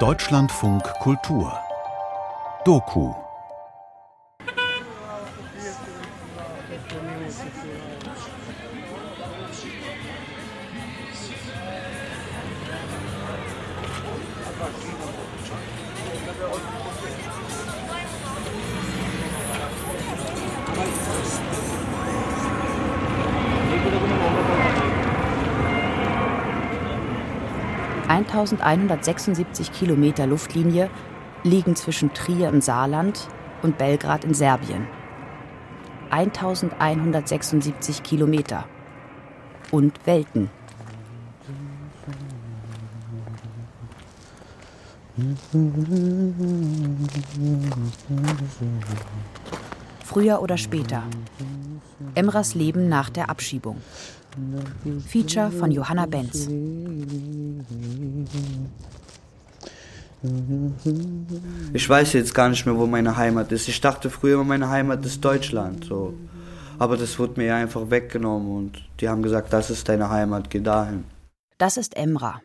Deutschlandfunk Kultur. Doku 1176 Kilometer Luftlinie liegen zwischen Trier im Saarland und Belgrad in Serbien. 1176 Kilometer und Welten. Früher oder später. Emras Leben nach der Abschiebung. Feature von Johanna Benz. Ich weiß jetzt gar nicht mehr, wo meine Heimat ist. Ich dachte früher, meine Heimat ist Deutschland. So. Aber das wurde mir einfach weggenommen und die haben gesagt, das ist deine Heimat, geh dahin. Das ist Emra.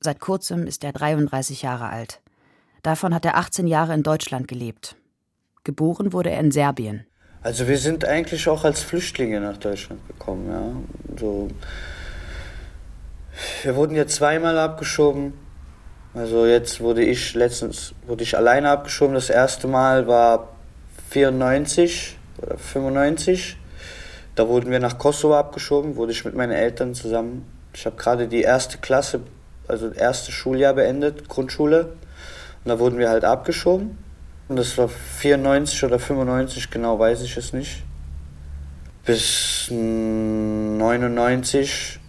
Seit kurzem ist er 33 Jahre alt. Davon hat er 18 Jahre in Deutschland gelebt. Geboren wurde er in Serbien. Also wir sind eigentlich auch als Flüchtlinge nach Deutschland gekommen, ja. So, wir wurden ja zweimal abgeschoben. Also jetzt wurde ich letztens wurde ich alleine abgeschoben. Das erste Mal war 94 oder 95. Da wurden wir nach Kosovo abgeschoben, wurde ich mit meinen Eltern zusammen. Ich habe gerade die erste Klasse, also erste Schuljahr beendet, Grundschule. Und da wurden wir halt abgeschoben. Das war 94 oder 95, genau weiß ich es nicht. Bis 99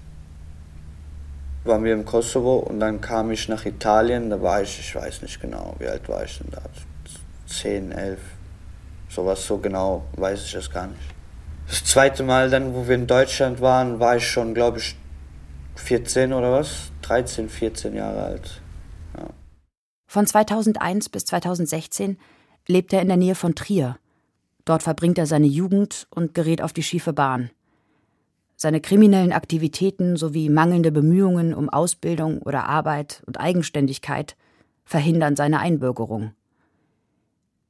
waren wir im Kosovo und dann kam ich nach Italien. Da war ich, ich weiß nicht genau, wie alt war ich denn da? 10, 11, sowas so genau weiß ich es gar nicht. Das zweite Mal dann, wo wir in Deutschland waren, war ich schon, glaube ich, 14 oder was? 13, 14 Jahre alt. Von 2001 bis 2016 lebt er in der Nähe von Trier. Dort verbringt er seine Jugend und gerät auf die schiefe Bahn. Seine kriminellen Aktivitäten sowie mangelnde Bemühungen um Ausbildung oder Arbeit und Eigenständigkeit verhindern seine Einbürgerung.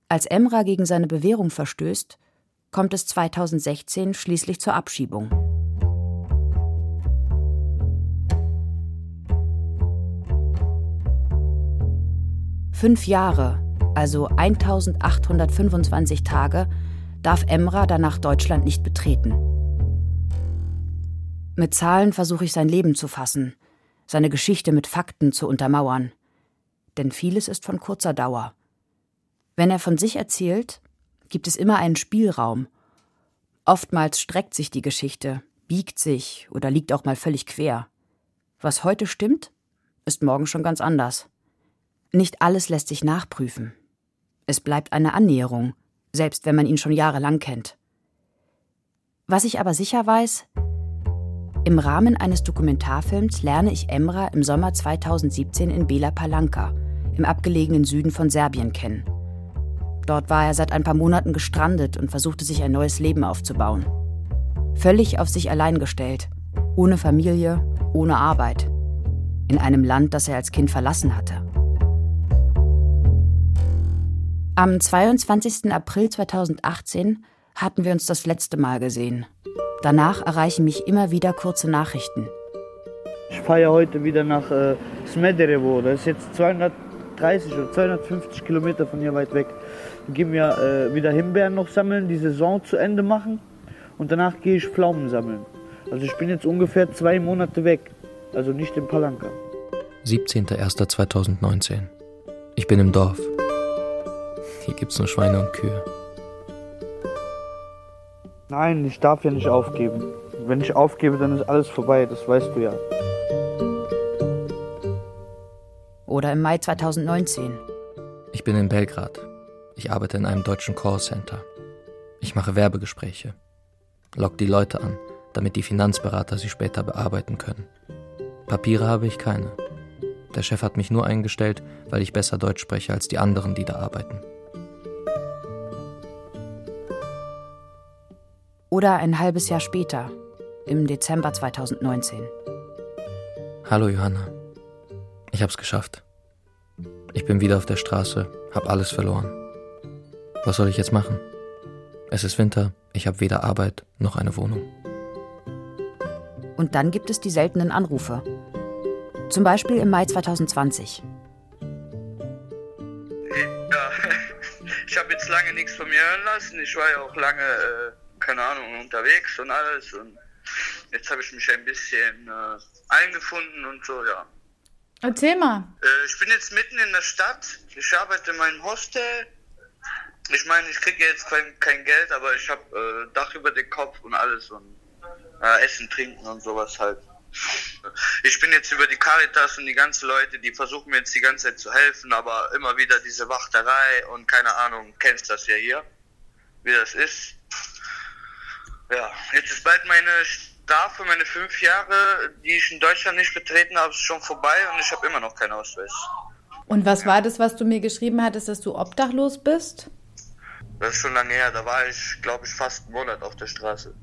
Als Emra gegen seine Bewährung verstößt, kommt es 2016 schließlich zur Abschiebung. Fünf Jahre, also 1825 Tage, darf Emra danach Deutschland nicht betreten. Mit Zahlen versuche ich sein Leben zu fassen, seine Geschichte mit Fakten zu untermauern. Denn vieles ist von kurzer Dauer. Wenn er von sich erzählt, gibt es immer einen Spielraum. Oftmals streckt sich die Geschichte, biegt sich oder liegt auch mal völlig quer. Was heute stimmt, ist morgen schon ganz anders. Nicht alles lässt sich nachprüfen. Es bleibt eine Annäherung, selbst wenn man ihn schon jahrelang kennt. Was ich aber sicher weiß, im Rahmen eines Dokumentarfilms lerne ich Emra im Sommer 2017 in Bela Palanka, im abgelegenen Süden von Serbien, kennen. Dort war er seit ein paar Monaten gestrandet und versuchte sich ein neues Leben aufzubauen. Völlig auf sich allein gestellt, ohne Familie, ohne Arbeit, in einem Land, das er als Kind verlassen hatte. Am 22. April 2018 hatten wir uns das letzte Mal gesehen. Danach erreichen mich immer wieder kurze Nachrichten. Ich fahre ja heute wieder nach äh, Smederevo. Das ist jetzt 230 oder 250 Kilometer von hier weit weg. Dann gehen wir äh, wieder Himbeeren noch sammeln, die Saison zu Ende machen. Und danach gehe ich Pflaumen sammeln. Also ich bin jetzt ungefähr zwei Monate weg. Also nicht in Palanka. 17.01.2019. Ich bin im Dorf. Hier gibt's nur Schweine und Kühe. Nein, ich darf ja nicht aufgeben. Wenn ich aufgebe, dann ist alles vorbei, das weißt du ja. Oder im Mai 2019. Ich bin in Belgrad. Ich arbeite in einem deutschen Callcenter. Ich mache Werbegespräche. Lock die Leute an, damit die Finanzberater sie später bearbeiten können. Papiere habe ich keine. Der Chef hat mich nur eingestellt, weil ich besser Deutsch spreche als die anderen, die da arbeiten. Oder ein halbes Jahr später, im Dezember 2019. Hallo Johanna. Ich hab's geschafft. Ich bin wieder auf der Straße, hab alles verloren. Was soll ich jetzt machen? Es ist Winter, ich habe weder Arbeit noch eine Wohnung. Und dann gibt es die seltenen Anrufe. Zum Beispiel im Mai 2020. Ja, ich habe jetzt lange nichts von mir hören lassen. Ich war ja auch lange, äh, keine Ahnung, unterwegs und alles. Und jetzt habe ich mich ein bisschen äh, eingefunden und so, ja. Erzähl mal. Äh, ich bin jetzt mitten in der Stadt. Ich arbeite in meinem Hostel. Ich meine, ich kriege jetzt kein, kein Geld, aber ich habe äh, Dach über den Kopf und alles und äh, Essen, Trinken und sowas halt. Ich bin jetzt über die Caritas und die ganzen Leute, die versuchen mir jetzt die ganze Zeit zu helfen, aber immer wieder diese Wachterei und keine Ahnung, kennst das ja hier, wie das ist. Ja, jetzt ist bald meine Strafe, meine fünf Jahre, die ich in Deutschland nicht betreten habe, ist schon vorbei und ich habe immer noch keinen Ausweis. Und was war das, was du mir geschrieben hattest, dass du obdachlos bist? Das ist schon lange her, da war ich, glaube ich, fast einen Monat auf der Straße.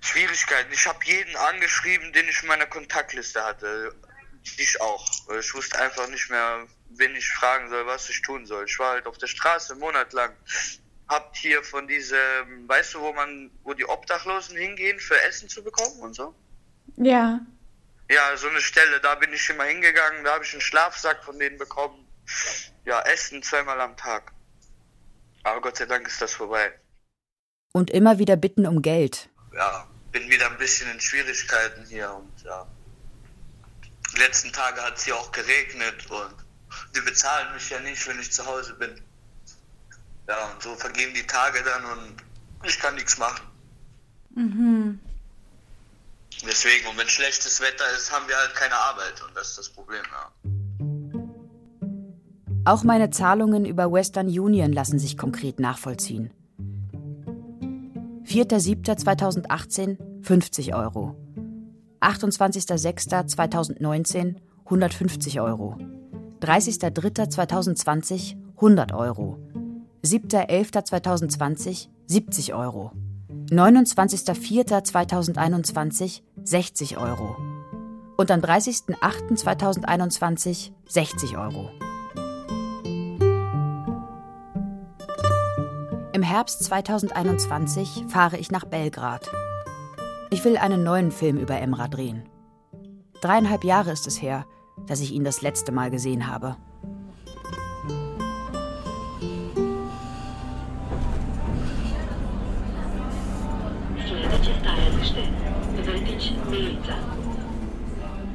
Schwierigkeiten. Ich habe jeden angeschrieben, den ich in meiner Kontaktliste hatte. Ich auch. Ich wusste einfach nicht mehr, wen ich fragen soll, was ich tun soll. Ich war halt auf der Straße einen Monat lang. Habt hier von diesem, weißt du, wo man, wo die Obdachlosen hingehen, für Essen zu bekommen und so? Ja. Ja, so eine Stelle, da bin ich immer hingegangen, da habe ich einen Schlafsack von denen bekommen. Ja, Essen zweimal am Tag. Aber Gott sei Dank ist das vorbei. Und immer wieder bitten um Geld. Ja, bin wieder ein bisschen in Schwierigkeiten hier und ja. Die letzten Tage hat es hier auch geregnet und die bezahlen mich ja nicht, wenn ich zu Hause bin. Ja, und so vergehen die Tage dann und ich kann nichts machen. Mhm. Deswegen, und wenn schlechtes Wetter ist, haben wir halt keine Arbeit und das ist das Problem, ja. Auch meine Zahlungen über Western Union lassen sich konkret nachvollziehen. 4.7.2018 50 Euro. 28.06.2019 150 Euro. 30.03.2020 100 Euro. 7.11.2020 70 Euro. 29.04.2021 60 Euro. Und am 30.08.2021 60 Euro. Im Herbst 2021 fahre ich nach Belgrad. Ich will einen neuen Film über Emra drehen. Dreieinhalb Jahre ist es her, dass ich ihn das letzte Mal gesehen habe.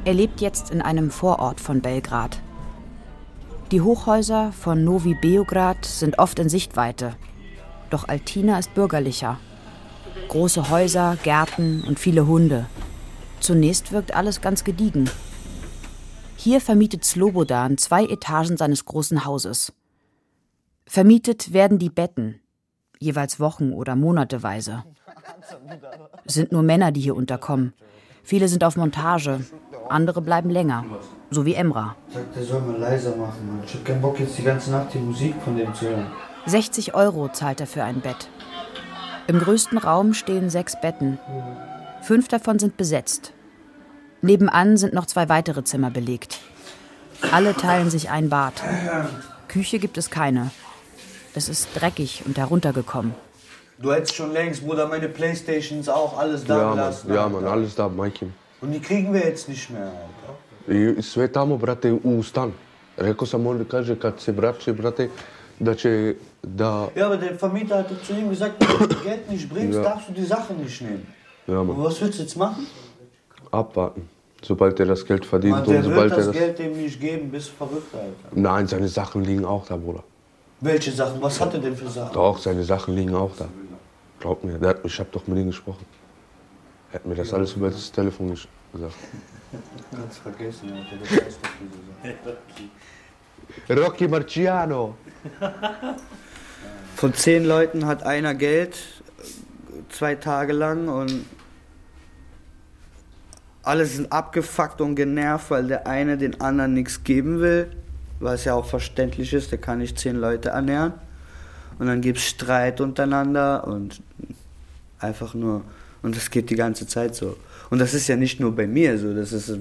Er lebt jetzt in einem Vorort von Belgrad. Die Hochhäuser von Novi Beograd sind oft in Sichtweite. Doch Altina ist bürgerlicher. Große Häuser, Gärten und viele Hunde. Zunächst wirkt alles ganz gediegen. Hier vermietet Slobodan zwei Etagen seines großen Hauses. Vermietet werden die Betten, jeweils Wochen oder Monateweise. Sind nur Männer, die hier unterkommen. Viele sind auf Montage, andere bleiben länger, so wie Emra. Sagt, der soll mal leiser machen, Mann. Ich hab keinen Bock, jetzt die ganze Nacht die Musik von dem zu hören. 60 Euro zahlt er für ein Bett. Im größten Raum stehen sechs Betten. Fünf davon sind besetzt. Nebenan sind noch zwei weitere Zimmer belegt. Alle teilen sich ein Bad. Küche gibt es keine. Es ist dreckig und heruntergekommen. Du hättest schon längst, Bruder, meine Playstations auch alles da Ja, Mann, gelassen. ja, Alter. man, alles da, majke mi. Und die kriegen wir jetzt nicht mehr, Alter. I sve tamo, brate, u stan. Rekao sam, on kaže kad se vraća, brate, da će da... Ja, aber der Vermieter hatte zu ihm gesagt, wenn du das Geld nicht bringst, Ja. darfst du die Sache nicht nehmen. Ja, Und man, was willst du jetzt machen? abwarten. Sobald er das Geld verdient Man, und der sobald wird er das das... Geld dem nicht geben, bist verrückt, Alter. Nein, seine Sachen liegen auch da, Bruder. Welche Sachen? Was hat er denn für Sachen? Doch, seine Sachen liegen auch da. Glaub mir, der hat, ich hab doch mit ihm gesprochen. Er hat mir das alles über das Telefon gesagt. Ganz vergessen, Alter. Das heißt doch diese Sache. Rocky Marciano! Von zehn Leuten hat einer Geld, zwei Tage lang und alle sind abgefuckt und genervt, weil der eine den anderen nichts geben will, was ja auch verständlich ist, der kann nicht zehn Leute ernähren. Und dann gibt es Streit untereinander und einfach nur, und das geht die ganze Zeit so. Und das ist ja nicht nur bei mir so, das ist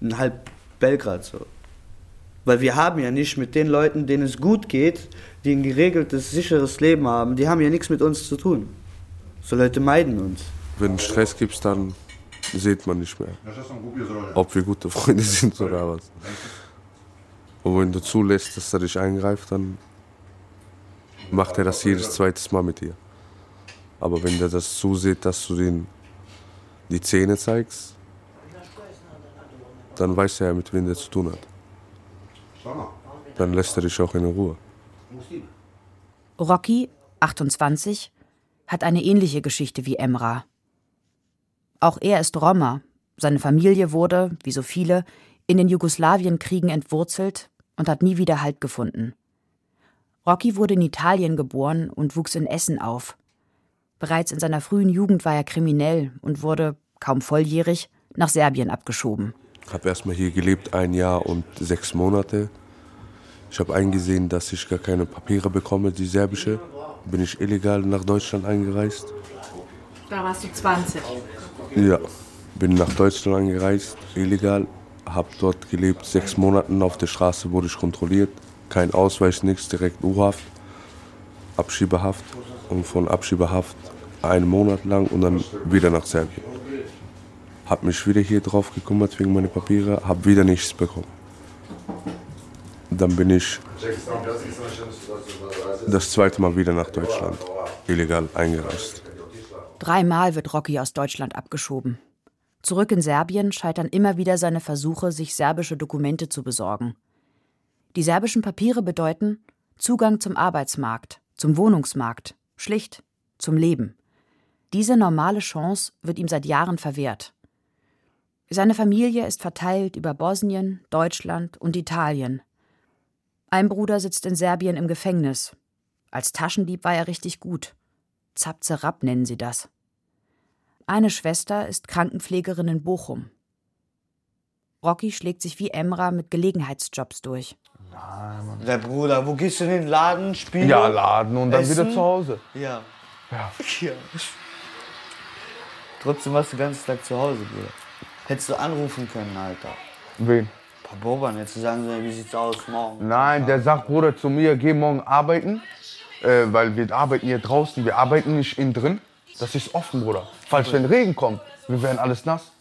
in halb Belgrad so. Weil wir haben ja nicht mit den Leuten, denen es gut geht, die ein geregeltes, sicheres Leben haben, die haben ja nichts mit uns zu tun. So Leute meiden uns. Wenn es Stress gibt, dann sieht man nicht mehr, ob wir gute Freunde sind oder was. Und wenn du zulässt, dass er dich eingreift, dann macht er das jedes zweites Mal mit dir. Aber wenn der das zusieht, dass du den die Zähne zeigst, dann weiß er, mit wem der zu tun hat. Dann lässt er dich auch in Ruhe. Rocky, 28, hat eine ähnliche Geschichte wie Emra. Auch er ist Roma. Seine Familie wurde, wie so viele, in den Jugoslawienkriegen entwurzelt und hat nie wieder Halt gefunden. Rocky wurde in Italien geboren und wuchs in Essen auf. Bereits in seiner frühen Jugend war er kriminell und wurde, kaum volljährig, nach Serbien abgeschoben. Ich habe erstmal hier gelebt, ein Jahr und sechs Monate. Ich habe eingesehen, dass ich gar keine Papiere bekomme, die serbische. Bin ich illegal nach Deutschland eingereist. Da warst du 20. Ja, bin nach Deutschland eingereist, illegal. Habe dort gelebt, sechs Monate. Auf der Straße wurde ich kontrolliert. Kein Ausweis, nichts, direkt U-Haft, Abschiebehaft. Und von Abschiebehaft einen Monat lang und dann wieder nach Serbien. Hab mich wieder hier drauf gekümmert wegen meiner Papiere, hab wieder nichts bekommen. Dann bin ich das zweite Mal wieder nach Deutschland, illegal eingereist. Dreimal wird Rocky aus Deutschland abgeschoben. Zurück in Serbien scheitern immer wieder seine Versuche, sich serbische Dokumente zu besorgen. Die serbischen Papiere bedeuten Zugang zum Arbeitsmarkt, zum Wohnungsmarkt, schlicht zum Leben. Diese normale Chance wird ihm seit Jahren verwehrt. Seine Familie ist verteilt über Bosnien, Deutschland und Italien. Ein Bruder sitzt in Serbien im Gefängnis. Als Taschendieb war er richtig gut. Zapzerab nennen sie das. Eine Schwester ist Krankenpflegerin in Bochum. Rocky schlägt sich wie Emra mit Gelegenheitsjobs durch. Der Bruder, wo gehst du hin? Laden, Spiele? Ja, Laden und dann Essen? wieder zu Hause. Ja. Ja. ja. Trotzdem warst du den ganzen Tag zu Hause, Bruder. Hättest du anrufen können, Alter. Wen? Paar Boban, jetzt sagen sie, wie sieht's aus morgen? Nein, der sagt, Bruder, zu mir, geh morgen arbeiten, äh, weil wir arbeiten hier draußen, wir arbeiten nicht innen drin. Das ist offen, Bruder. Falls wenn Regen kommt, wir werden alles nass.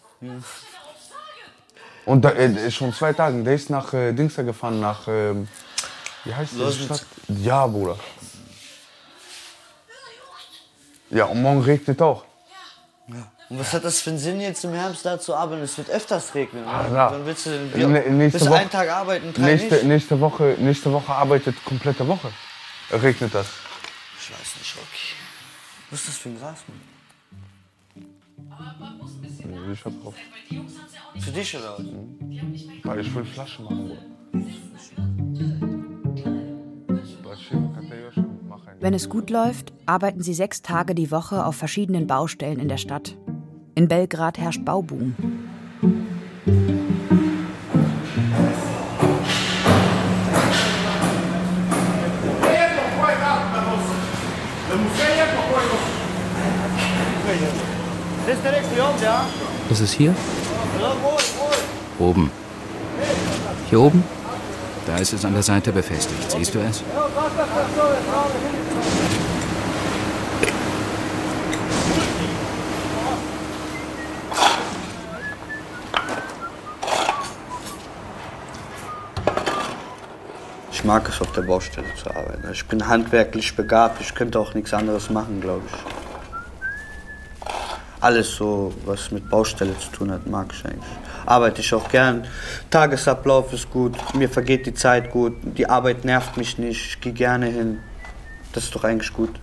Und da, äh, schon zwei Tage, der ist nach äh, Dingster gefahren, nach, ähm, wie heißt die. Stadt? Ja, Bruder. Ja, und morgen regnet auch. Und was hat das für einen Sinn, jetzt im Herbst da zu arbeiten? Es wird öfters regnen. Ah, ne? ja. Dann willst du wie, nächste willst du Woche- einen Tag arbeiten, drei Nächste, nicht? nächste, Woche, nächste Woche arbeitet komplette Woche. Regnet das. Ich weiß nicht, Rocky. Was ist das für ein Gras, Mann? Ich hab drauf. Für dich oder was? Weil ich will Flaschen machen, Bruder. Wenn es gut läuft, arbeiten sie sechs Tage die Woche auf verschiedenen Baustellen in der Stadt. In Belgrad herrscht Bauboom. Ist es hier? Oben. Hier oben? Da ist es an der Seite befestigt. Siehst du es? Ich mag es, auf der Baustelle zu arbeiten. Ich bin handwerklich begabt, ich könnte auch nichts anderes machen, glaube ich. Alles so, was mit Baustelle zu tun hat, mag ich eigentlich. Arbeite ich auch gern. Tagesablauf ist gut, mir vergeht die Zeit gut, die Arbeit nervt mich nicht, ich gehe gerne hin. Das ist doch eigentlich gut.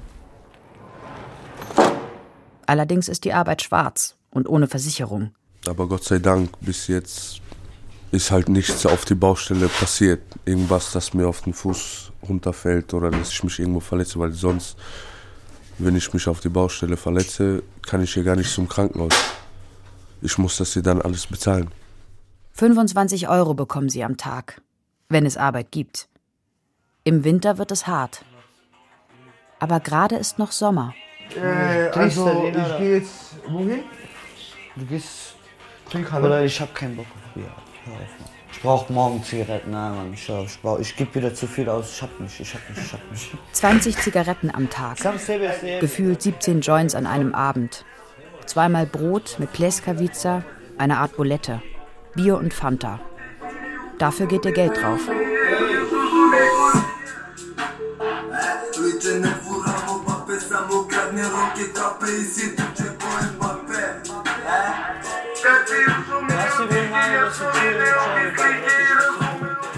Allerdings ist die Arbeit schwarz und ohne Versicherung. Aber Gott sei Dank, bis jetzt ist halt nichts auf die Baustelle passiert. Irgendwas, das mir auf den Fuß runterfällt oder dass ich mich irgendwo verletze, weil sonst, wenn ich mich auf die Baustelle verletze, kann ich hier gar nicht zum Krankenhaus. Ich muss das hier dann alles bezahlen. 25 Euro bekommen sie am Tag, wenn es Arbeit gibt. Im Winter wird es hart. Aber gerade ist noch Sommer. Äh, also, ich gehe jetzt wohin? Du gehst. Trinkhalle. Oder ich hab keinen Bock auf Bier. Ich brauche morgen Zigaretten, nein, Mann. Ich, ich, ich gebe wieder zu viel aus. Ich hab nicht, ich hab nicht, ich hab nicht. 20 Zigaretten am Tag. Gefühlt 17 Joints an einem Abend. Zweimal Brot mit Pleskavica, eine Art Bulette. Bier und Fanta. Dafür geht ihr Geld drauf.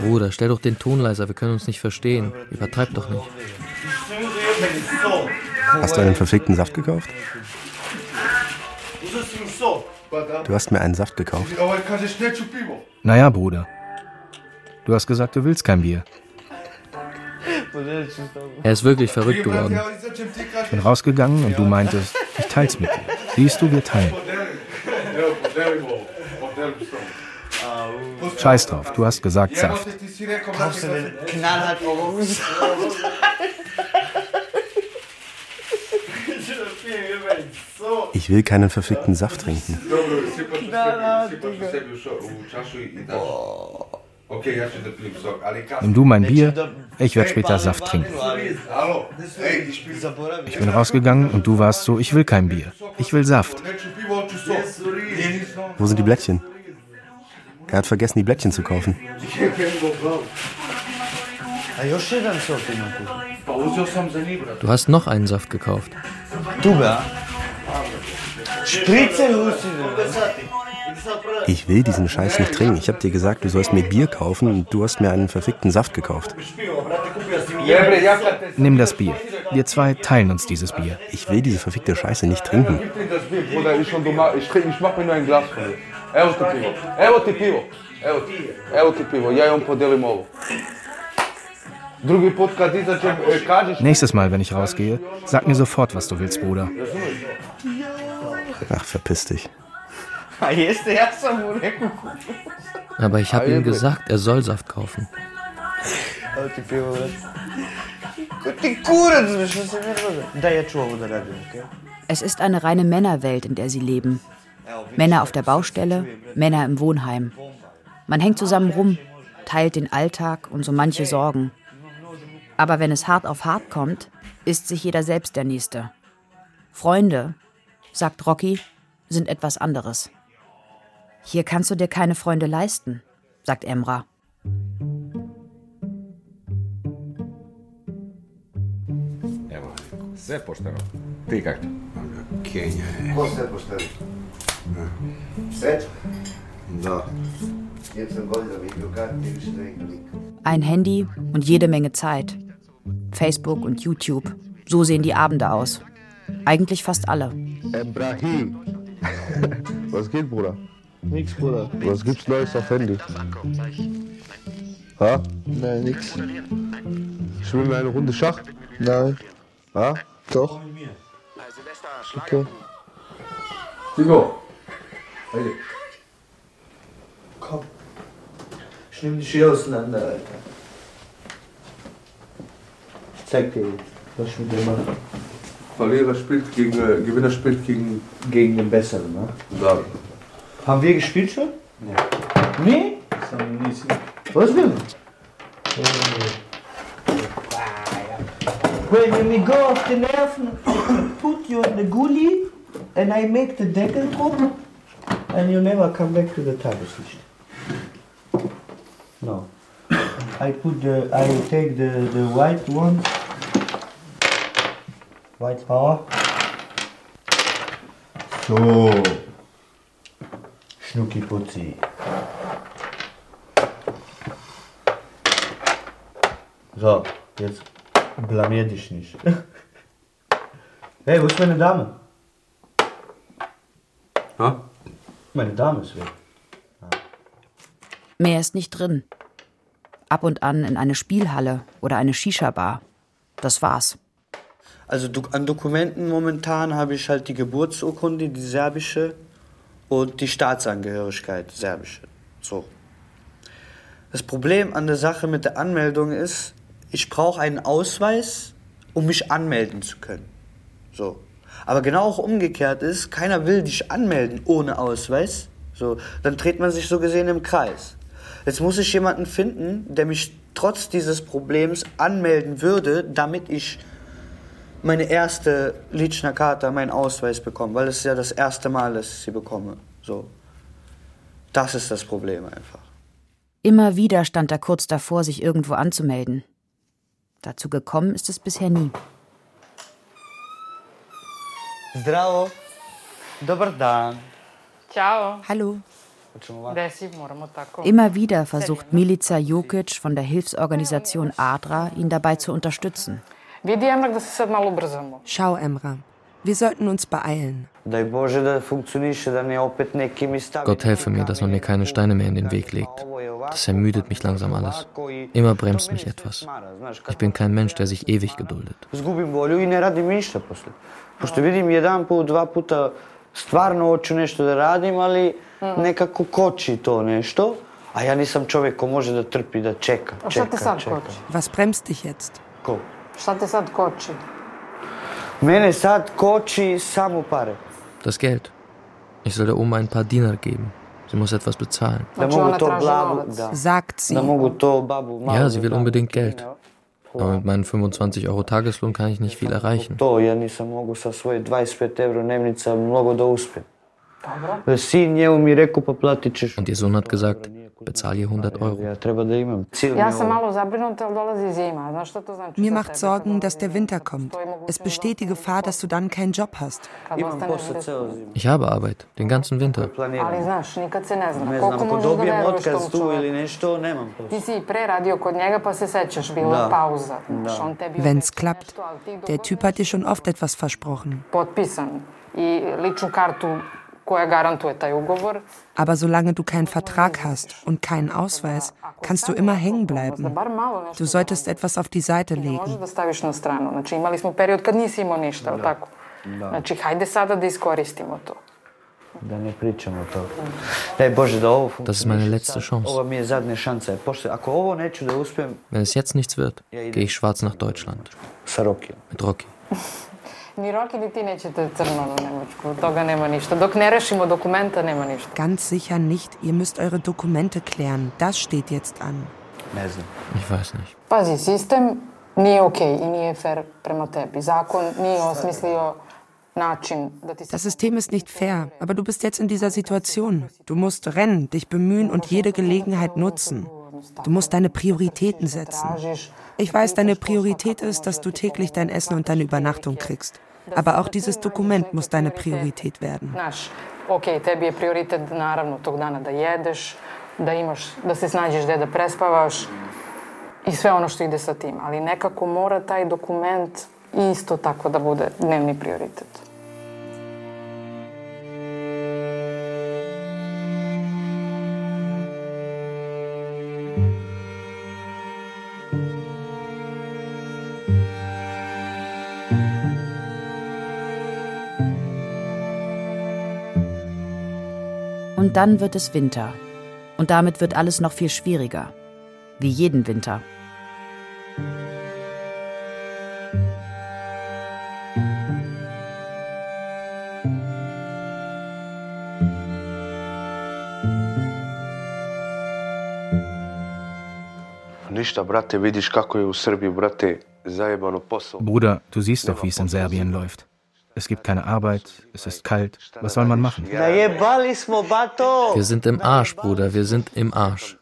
Bruder, stell doch den Ton leiser, wir können uns nicht verstehen. Übertreib doch nicht. Hast du einen verfickten Saft gekauft? Du hast mir einen Saft gekauft. Naja, Bruder. Du hast gesagt, du willst kein Bier. Er ist wirklich verrückt geworden. Ich bin rausgegangen und du meintest, ich teil's mit dir. Siehst du, wir teilen. Scheiß drauf, du hast gesagt Saft. Kaufst du den knallhart? Ich will keinen verfickten Saft trinken. Nimm du mein Bier, ich werde später Saft trinken. Ich bin rausgegangen und du warst so, ich will kein Bier. Ich will Saft. Wo sind die Blättchen? Er hat vergessen, die Blättchen zu kaufen. Du hast noch einen Saft gekauft. Rusine. Ich will diesen Scheiß nicht trinken. Ich habe dir gesagt, du sollst mir Bier kaufen und du hast mir einen verfickten Saft gekauft. Nimm das Bier. Wir zwei teilen uns dieses Bier. Ich will diese verfickte Scheiße nicht trinken. Ich trinke das Bier, Bruder, ich und du mach, ich trinke, ich mach mir nur ein Glas von dir. Evo ti pivo, evo ti pivo, evo ti, evo ti pivo, ja imam podelim ovo. Drugi put kad izađem, e, kažeš... Nächstes Mal, wenn ich rausgehe, sag mir sofort, was du willst, Bruder. Ach, verpiss dich. A jeste, ja sam mu rekao. Aber ich habe ihm gesagt, er soll Saft kaufen. Es ist eine reine Männerwelt, in der sie leben. Männer auf der Baustelle, Männer im Wohnheim. Man hängt zusammen rum, teilt den Alltag und so manche Sorgen. Aber wenn es hart auf hart kommt, ist sich jeder selbst der Nächste. Freunde, sagt Rocky, sind etwas anderes. Hier kannst du dir keine Freunde leisten, sagt Emra. Evo, sve pošteno. Ein Handy und jede Menge Zeit. Facebook und YouTube. So sehen die Abende aus. Eigentlich fast alle. Ibrahim. Was geht, Bruder? Nix, Bruder. Was gibt's Neues auf Handy? Ha? Nein, nix. Spielen wir eine Runde Schach? Nein. Ha? Doch. Okay. Figo. Hey. Komm. Ich nehm dich hier auseinander, Alter. Ich zeig dir jetzt, was ich mit dir mache. Verlierer spielt gegen, äh, Gewinner spielt gegen Gegen den Besseren, ne? da. Haben wir gespielt schon? Nee. Nee? Was denn? When you go off the nerven, put you in the gully and I make the Deckel drum and you never come back to the Tageslicht. No. I put the, I take the, the white one, white power. So. Schnucki Putzi. So, jetzt blamier dich nicht. hey, wo ist meine Dame? Ha? Meine Dame ist weg. Mehr ist nicht drin. Ab und an in eine Spielhalle oder eine Shisha-Bar. Das war's. Also an Dokumenten momentan habe ich halt die Geburtsurkunde, die serbische und die Staatsangehörigkeit, serbische. So. Das Problem an der Sache mit der Anmeldung ist, ich brauche einen Ausweis, um mich anmelden zu können. So. Aber genau auch umgekehrt ist, keiner will dich anmelden ohne Ausweis, So, dann dreht man sich so gesehen im Kreis. Jetzt muss ich jemanden finden, der mich trotz dieses Problems anmelden würde, damit ich meine erste Lichner Karte, meinen Ausweis bekomme, weil es ist ja das erste Mal, dass ich sie bekomme. So. Das ist das Problem einfach. Immer wieder stand er kurz davor, sich irgendwo anzumelden. Dazu gekommen ist es bisher nie. Zdravo. Dobar dan. Ciao. Hallo. Desi, moramo tako. Immer wieder versucht Milica Jokic von der Hilfsorganisation ADRA, ihn dabei zu unterstützen. Schau, Emra, wir sollten uns beeilen. Gott helfe mir, dass man mir keine Steine mehr in den Weg legt. Das ermüdet mich langsam alles. Immer bremst mich etwas. Ich bin kein Mensch, der sich ewig geduldet. Ne. Pošto vidim jedan put, dva puta stvarno hoću nešto da radim, ali nekako koči to nešto. A ja nisam čovjek ko može da trpi, da čeka, A šta te čeka, sad čeka. koči? Was bremst dich jetzt? Ko? Šta te sad koči? Mene sad koči samo pare. Das Geld. Ich soll der Oma ein paar Dinar geben. Sie muss etwas bezahlen. Sagt sie. Ja, sie will unbedingt Geld. Aber mit meinen 25 Euro Tageslohn kann ich nicht viel erreichen. To ja nisam mogu sa svoje 25 euro dnevnica mnogo da uspijem. Sin njemu mi rekao pa platit ćeš. Und ihr Sohn hat gesagt, bezahl ihr 100 Euro. Mir macht? Sorgen, dass der Winter kommt. Es besteht die Gefahr, dass du dann keinen Job hast. Ich habe Arbeit, den ganzen Winter. Ne. Ne tebi Wenn's klappt. Der Typ hat dir schon oft etwas versprochen. potpisan i ličnu kartu Aber solange du keinen Vertrag hast und keinen Ausweis, kannst du immer hängen bleiben. Du solltest etwas auf die Seite legen. Das ist meine letzte. Chance. Uspijem Wenn es jetzt nichts wird, gehe ich schwarz nach Deutschland. Mit Rocky. Ni Roki ni ti nećete crno na Nemačku, od toga nema ništa. Dok ne rešimo dokumenta, nema ništa. Ganz sicher nicht. Ihr müsst eure Dokumente klären. Das steht jetzt an. Ne znam. Ich weiß nicht. Pazi, sistem nije okej i nije fair prema tebi. Zakon nije osmislio. Das System ist nicht fair, aber du bist jetzt in dieser Situation. Du musst rennen, dich bemühen und jede Gelegenheit nutzen. Du musst deine Prioritäten setzen. Ich weiß, deine Priorität ist, dass du täglich dein Essen und deine Übernachtung kriegst. Aber auch dieses Dokument muss deine Priorität werden. Okej, tebi je prioritet naravno tog dana da jedeš, da imaš, da se snađeš gde da prespavaš i sve ono što ide sa tim. Ali nekako mora taj dokument isto tako da bude dnevni prioritet. Und dann wird es Winter. Und damit wird alles noch viel schwieriger. Wie jeden Winter. Ništa, brate, vidiš kako je u Srbiji, brate, zajebano posao. Bruder, du siehst doch, wie es in Serbien läuft. Es gibt keine Arbeit, es ist kalt. Was soll man machen? Wir sind im Arsch, Bruder, wir sind im Arsch.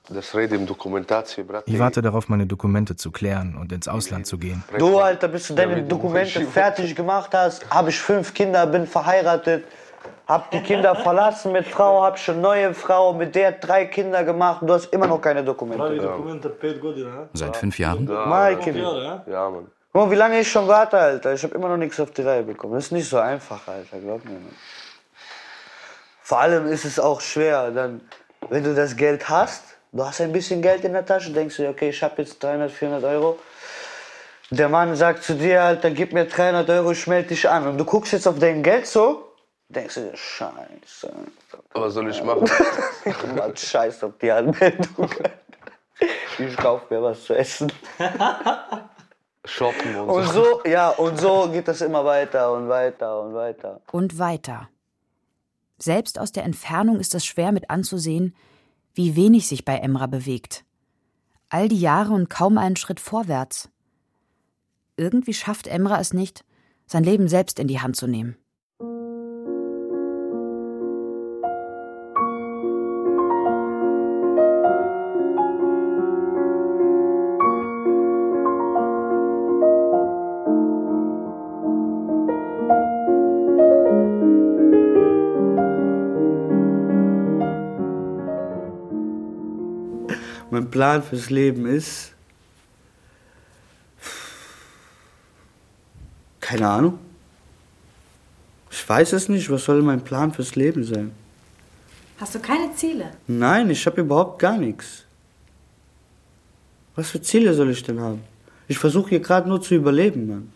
Ich warte darauf, meine Dokumente zu klären und ins Ausland zu gehen. Du, Alter, bis du deine Dokumente fertig gemacht hast, habe ich fünf Kinder, bin verheiratet, hab die Kinder verlassen mit Frau, hab schon neue Frau, mit der drei Kinder gemacht und du hast immer noch keine Dokumente. Seit fünf Jahren? Ja, Mann. Guck mal, wie lange ich schon warte, Alter. Ich habe immer noch nichts auf die Reihe bekommen. Das ist nicht so einfach, Alter, glaub mir. Mann. Vor allem ist es auch schwer, dann, wenn du das Geld hast, du hast ein bisschen Geld in der Tasche, denkst du, dir, okay, ich habe jetzt 300, 400 Euro. Der Mann sagt zu dir, Alter, gib mir 300 Euro, ich melde dich an. Und du guckst jetzt auf dein Geld so, denkst du dir, scheiße. Was soll ich machen? Mann, scheiß auf die Anmeldung. Ich kauf mir was zu essen. Shoppen und, Und so, ja, und so geht das immer weiter und weiter und weiter. Und weiter. Selbst aus der Entfernung ist es schwer mit anzusehen, wie wenig sich bei Emra bewegt. All die Jahre und kaum einen Schritt vorwärts. Irgendwie schafft Emra es nicht, sein Leben selbst in die Hand zu nehmen. Plan fürs Leben ist. Keine Ahnung. Ich weiß es nicht. Was soll mein Plan fürs Leben sein? Hast du keine Ziele? Nein, ich habe überhaupt gar nichts. Was für Ziele soll ich denn haben? Ich versuche hier gerade nur zu überleben, Mann.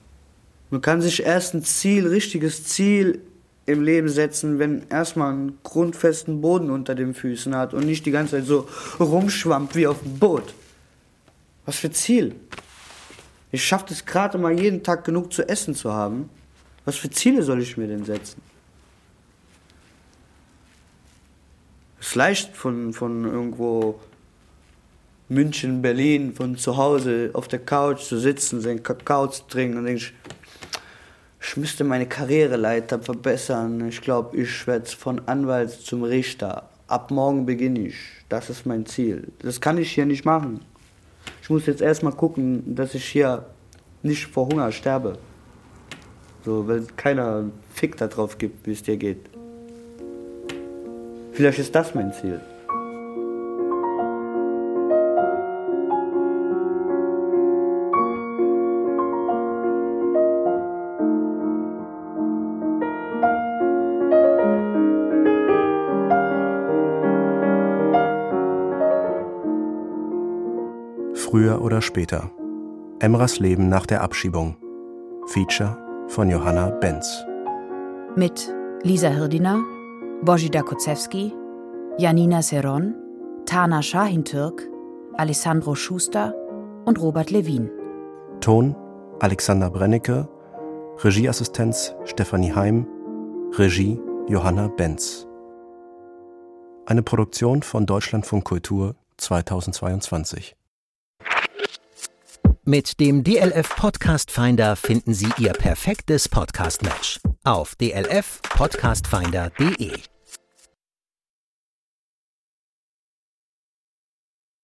Man kann sich erst ein Ziel, richtiges Ziel im Leben setzen, wenn erstmal einen grundfesten Boden unter den Füßen hat und nicht die ganze Zeit so rumschwammt wie auf dem Boot. Was für Ziel? Ich schaffe es gerade mal jeden Tag genug zu essen zu haben. Was für Ziele soll ich mir denn setzen? Es ist leicht von, von irgendwo München, Berlin, von zu Hause auf der Couch zu sitzen, seinen Kakao zu trinken und denke ich müsste meine Karriereleiter verbessern. Ich glaube, ich werde von Anwalt zum Richter. Ab morgen beginne ich. Das ist mein Ziel. Das kann ich hier nicht machen. Ich muss jetzt erstmal gucken, dass ich hier nicht vor Hunger sterbe. So, weil keiner Fick darauf gibt, wie es dir geht. Vielleicht ist das mein Ziel. Früher oder später. Emras Leben nach der Abschiebung. Feature von Johanna Benz. Mit Lisa Hirdiner, Bojida Kozewski, Janina Seron, Tana Shahintürk, Alessandro Schuster und Robert Levin. Ton Alexander Brennecke, Regieassistenz Stefanie Heim, Regie Johanna Benz. Eine Produktion von Deutschlandfunk Kultur 2022. Mit dem DLF Podcast Finder finden Sie Ihr perfektes Podcast-Match auf dlfpodcastfinder.de.